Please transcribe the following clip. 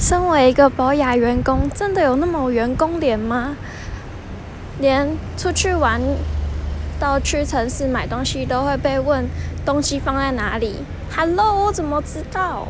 身为一个保雅员工，真的有那么员工脸吗？连出去玩到屈臣氏买东西都会被问东西放在哪里？Hello，我怎么知道？